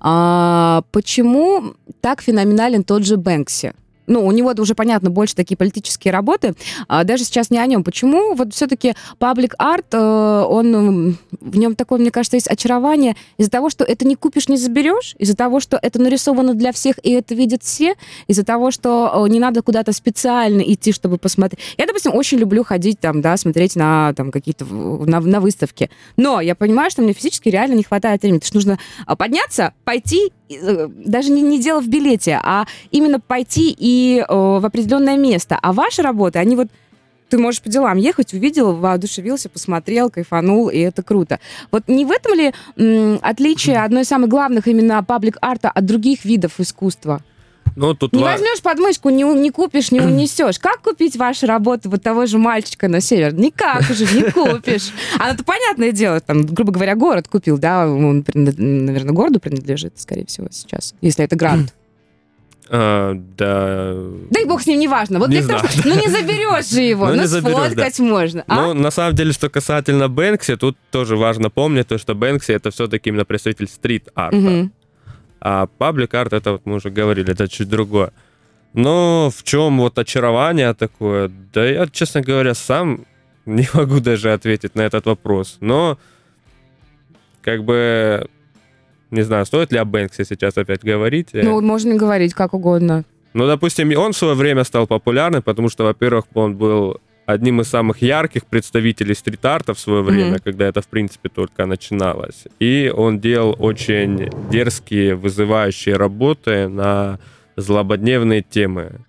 Speaker 1: а, почему так феноменален тот же Бэнкси? Ну, у него уже, понятно, больше такие политические работы. А даже сейчас не о нем. Почему вот все-таки паблик-арт, он, м, в нем такое, мне кажется, есть очарование из-за того, что это не купишь, не заберешь, из-за того, что это нарисовано для всех, и это видят все, из-за того, что э, не надо куда-то специально идти, чтобы посмотреть. Я, допустим, очень люблю ходить там, да, смотреть на там какие-то, на, на выставки. Но я понимаю, что мне физически реально не хватает времени. Потому что нужно а, подняться, пойти, э, даже не, не дело в билете, а именно пойти и э, в определенное место. А ваши работы, они вот ты можешь по делам ехать, увидел, воодушевился, посмотрел, кайфанул, и это круто. Вот не в этом ли м, отличие одной из самых главных именно паблик-арта от других видов искусства?
Speaker 2: Ну, тут
Speaker 1: Не
Speaker 2: ва-
Speaker 1: возьмешь подмышку, не, не купишь, не унесешь. Как купить ваши работы вот того же мальчика на север? Никак уже не купишь. А это понятное дело, там, грубо говоря, город купил, да, он, наверное, городу принадлежит, скорее всего, сейчас, если это грант.
Speaker 2: а, да...
Speaker 1: Да и бог с ним, неважно. Вот
Speaker 2: Не
Speaker 1: для того, что- ну не заберешь же его,
Speaker 2: Ну,
Speaker 1: ну,
Speaker 2: не заберешь, да.
Speaker 1: сфоткать можно. А?
Speaker 2: Ну, на самом деле, что касательно Бэнкси, тут тоже важно помнить, то, что Бэнкси это все-таки именно представитель стрит-арта. А паблик-арт, это вот мы уже говорили, это чуть другое. Но в чем вот очарование такое? Да я, честно говоря, сам не могу даже ответить на этот вопрос. Но, как бы, не знаю, стоит ли о Бэнксе сейчас опять говорить.
Speaker 1: Ну, можно говорить как угодно.
Speaker 2: Ну, допустим, он в свое время стал популярным, потому что, во-первых, он был одним из самых ярких представителей стрит-арта в свое время,
Speaker 1: Мгм.
Speaker 2: когда это, в принципе, только начиналось. И он делал очень дерзкие, вызывающие работы на злободневные темы.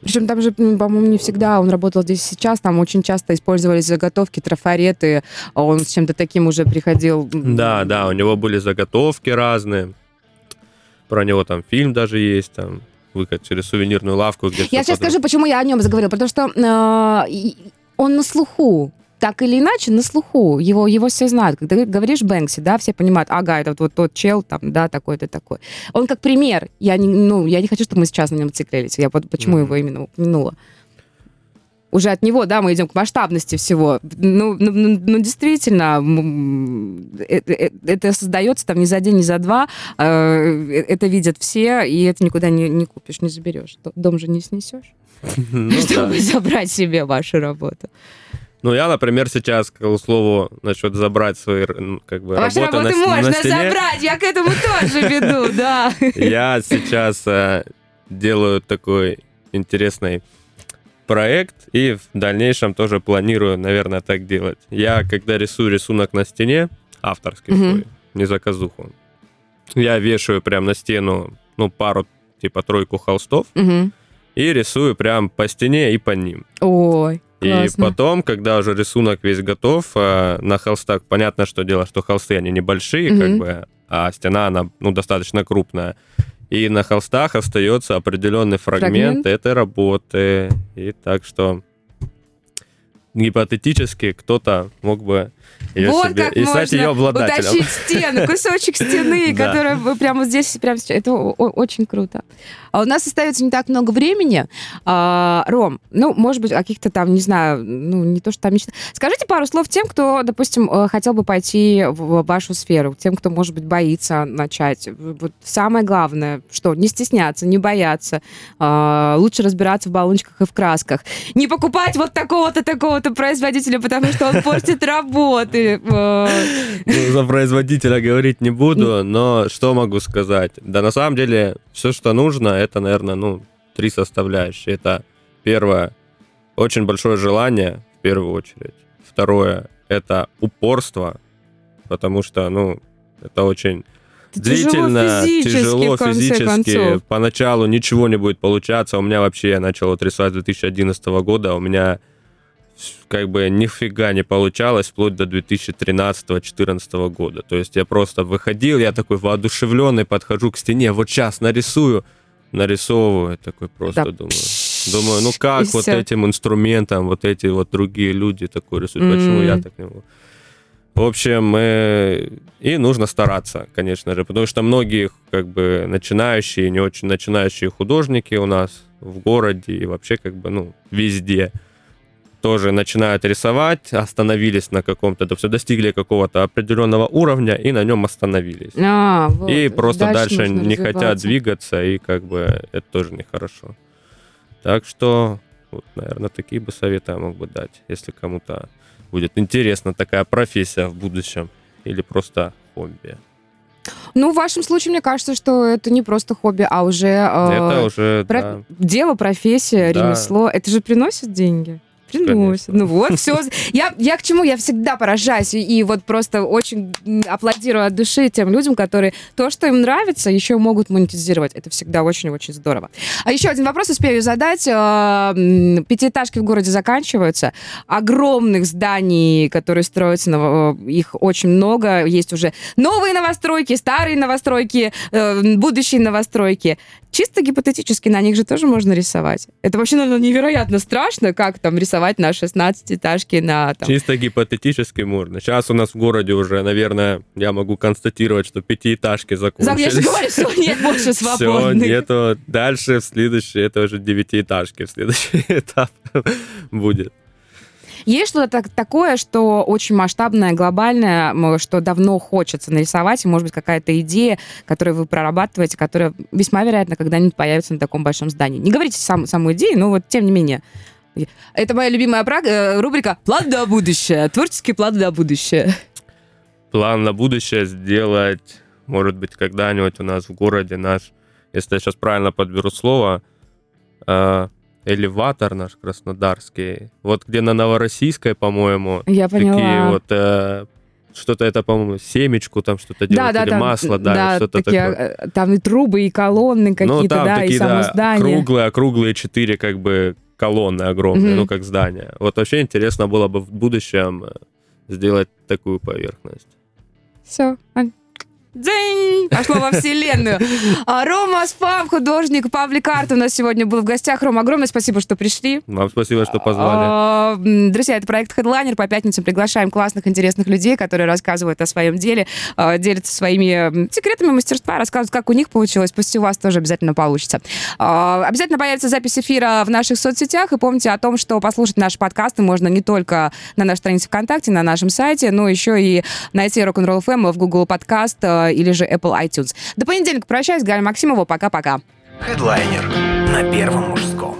Speaker 1: Причем там же, по-моему, не всегда он работал здесь сейчас, там очень часто использовались заготовки, трафареты, он с чем-то таким уже приходил.
Speaker 2: Да, да, у него были заготовки разные. Про него там фильм даже есть, там выход через сувенирную лавку. Где
Speaker 1: Я сейчас скажу, почему я о нем заговорила. Потому что э, он на слуху. Так или иначе, на слуху. Его, его все знают. Когда ты говоришь Бэнкси, да, все понимают, ага, это вот, вот тот чел, там, да, такой-то, такой. Он как пример. Я не, ну, я не хочу, чтобы мы сейчас на нем циклились. Я вот почему
Speaker 2: Мгм.
Speaker 1: его именно упомянула. Уже от него, да, мы идем к масштабности всего. Ну, ну, ну, ну, действительно, м, э- э- это создается там не за день, не за два. Э, Это видят все, и это никуда не, не купишь, не заберешь. Дом же не снесешь,
Speaker 2: Ну,
Speaker 1: чтобы забрать себе вашу работу.
Speaker 2: Ну, я, например, сейчас, к слову, насчет забрать свои, как бы,
Speaker 1: Ваши
Speaker 2: работы
Speaker 1: работы
Speaker 2: на,
Speaker 1: можно
Speaker 2: на стене.
Speaker 1: забрать, я к этому тоже веду, да.
Speaker 2: Я сейчас э, делаю такой интересный проект и в дальнейшем тоже планирую, наверное, так делать. Я, когда рисую рисунок на стене, авторский
Speaker 1: Мгм.
Speaker 2: свой, не заказуху, я вешаю прям на стену, ну, пару, типа, тройку холстов
Speaker 1: Мгм.
Speaker 2: и рисую прям по стене и по ним.
Speaker 1: Ой,
Speaker 2: И
Speaker 1: классно.
Speaker 2: потом, когда уже рисунок весь готов, э, на холстах понятно, что дело, что холсты, они небольшие, как
Speaker 1: Мгм.
Speaker 2: бы, а стена, она, ну, достаточно крупная. И на холстах остается определенный фрагмент,
Speaker 1: Фрагмент?
Speaker 2: этой работы. И так что гипотетически кто-то мог бы ее
Speaker 1: вот
Speaker 2: себе
Speaker 1: как
Speaker 2: и стать
Speaker 1: можно
Speaker 2: ее обладателем.
Speaker 1: утащить стену, кусочек стены, которая прямо здесь, прямо сейчас. Это очень круто. А у нас остается не так много времени. А, Ром, ну, может быть, каких-то там, не знаю, ну, не то, что там мечта. Скажите пару слов тем, кто, допустим, э, хотел бы пойти в вашу сферу, тем, кто, может быть, боится начать. Вот самое главное, что не стесняться, не бояться, а, лучше разбираться в баллончиках и в красках. Не покупать вот такого-то, такого-то производителя, потому что он портит работы. Э,
Speaker 2: Ну, за производителя говорить не буду, но что могу сказать? Да на самом деле все, что нужно, это, наверное, ну, три составляющие. Это первое, очень большое желание, в первую очередь. Второе, это упорство, потому что, ну, это очень длительно,
Speaker 1: физически,
Speaker 2: тяжело
Speaker 1: в конце
Speaker 2: физически.
Speaker 1: концов.
Speaker 2: Поначалу ничего не будет получаться. У меня вообще, я начал вот рисовать с 2011 года, у меня как бы нифига не получалось вплоть до 2013-2014 года. То есть я просто выходил, я такой воодушевленный, подхожу к стене, вот сейчас нарисую, нарисовываю, такой просто
Speaker 1: Да.
Speaker 2: думаю. Думаю, ну как
Speaker 1: И
Speaker 2: вот
Speaker 1: всё.
Speaker 2: этим инструментом, вот эти вот другие люди такой рисуют, почему я так не могу? В общем, э, и нужно стараться, конечно же, потому что многие как бы начинающие, не очень начинающие художники у нас в городе и вообще как бы, ну, везде тоже начинают рисовать, остановились на каком-то, да, все достигли какого-то определенного уровня и на нем остановились.
Speaker 1: а, вот,
Speaker 2: и просто дальше,
Speaker 1: нужно
Speaker 2: не хотят двигаться, и как бы это тоже нехорошо. Так что, вот, наверное, такие бы советы я мог бы дать, если кому-то будет интересна такая профессия в будущем или просто хобби.
Speaker 1: Ну, в вашем случае, мне кажется, что это не просто хобби, а уже э,
Speaker 2: это уже,
Speaker 1: про-
Speaker 2: да.
Speaker 1: дело, профессия,
Speaker 2: Да.
Speaker 1: ремесло. Это же приносит деньги.
Speaker 2: Конечно.
Speaker 1: Ну вот, все. Я, я к чему? Я всегда поражаюсь и, и вот просто очень аплодирую от души тем людям, которые то, что им нравится, еще могут монетизировать. Это всегда очень-очень здорово. А еще один вопрос успею задать. М, Пятиэтажки в городе заканчиваются. Огромных зданий, которые строятся, э, их очень много. Есть уже новые новостройки, старые новостройки, э, будущие новостройки. Чисто гипотетически на них же тоже можно рисовать. Это вообще, наверное, невероятно страшно, как там рисовать на 16-этажке на... Там...
Speaker 2: Чисто гипотетически можно. Сейчас у нас в городе уже, наверное, я могу констатировать, что пятиэтажки
Speaker 1: Зак,
Speaker 2: закончились.
Speaker 1: я же говорю, что нет больше
Speaker 2: Все,
Speaker 1: свободных.
Speaker 2: нету. Дальше в следующий, это уже девятиэтажки, в следующий этап будет.
Speaker 1: Есть что-то так- такое, что очень масштабное, глобальное, что давно хочется нарисовать, и, может быть, какая-то идея, которую вы прорабатываете, которая весьма вероятно когда-нибудь появится на таком большом здании. Не говорите сам, саму идею, но вот тем не менее. Это моя любимая э, рубрика «План на будущее». Творческий план на будущее.
Speaker 2: План на будущее сделать, может быть, когда-нибудь у нас в городе наш, если я сейчас правильно подберу слово, э, элеватор наш краснодарский. Вот где на Новороссийской, по-моему,
Speaker 1: Я поняла.
Speaker 2: такие вот э, что-то это, по-моему, семечку там что-то
Speaker 1: да,
Speaker 2: делают,
Speaker 1: да,
Speaker 2: или
Speaker 1: там,
Speaker 2: масло, да, что-то
Speaker 1: такие,
Speaker 2: такое.
Speaker 1: э, Там и трубы, и колонны какие-то,
Speaker 2: ну, там
Speaker 1: да,
Speaker 2: такие,
Speaker 1: и само
Speaker 2: да,
Speaker 1: здание.
Speaker 2: круглые, округлые четыре как бы колонны огромные,
Speaker 1: Мгм.
Speaker 2: ну, как здания. Вот вообще интересно было бы в будущем э, сделать такую поверхность.
Speaker 1: Все. Дзынь! Пошло во вселенную. А, Рома Спам, художник, Павлик Арт у нас сегодня был в гостях. Рома, огромное спасибо, что пришли.
Speaker 2: Вам спасибо, что позвали.
Speaker 1: А, Друзья, это проект Headliner. По пятницам приглашаем классных, интересных людей, которые рассказывают о своем деле, а, делятся своими секретами мастерства, рассказывают, как у них получилось. Пусть у вас тоже обязательно получится. А, Обязательно появится запись эфира в наших соцсетях. И помните о том, что послушать наши подкасты можно не только на нашей странице ВКонтакте, на нашем сайте, но еще и найти Rock'n'Roll FM в Google Подкаст или же Apple iTunes. До понедельника прощаюсь. Галя Максимова. Пока-пока.
Speaker 3: Хедлайнер на первом мужском.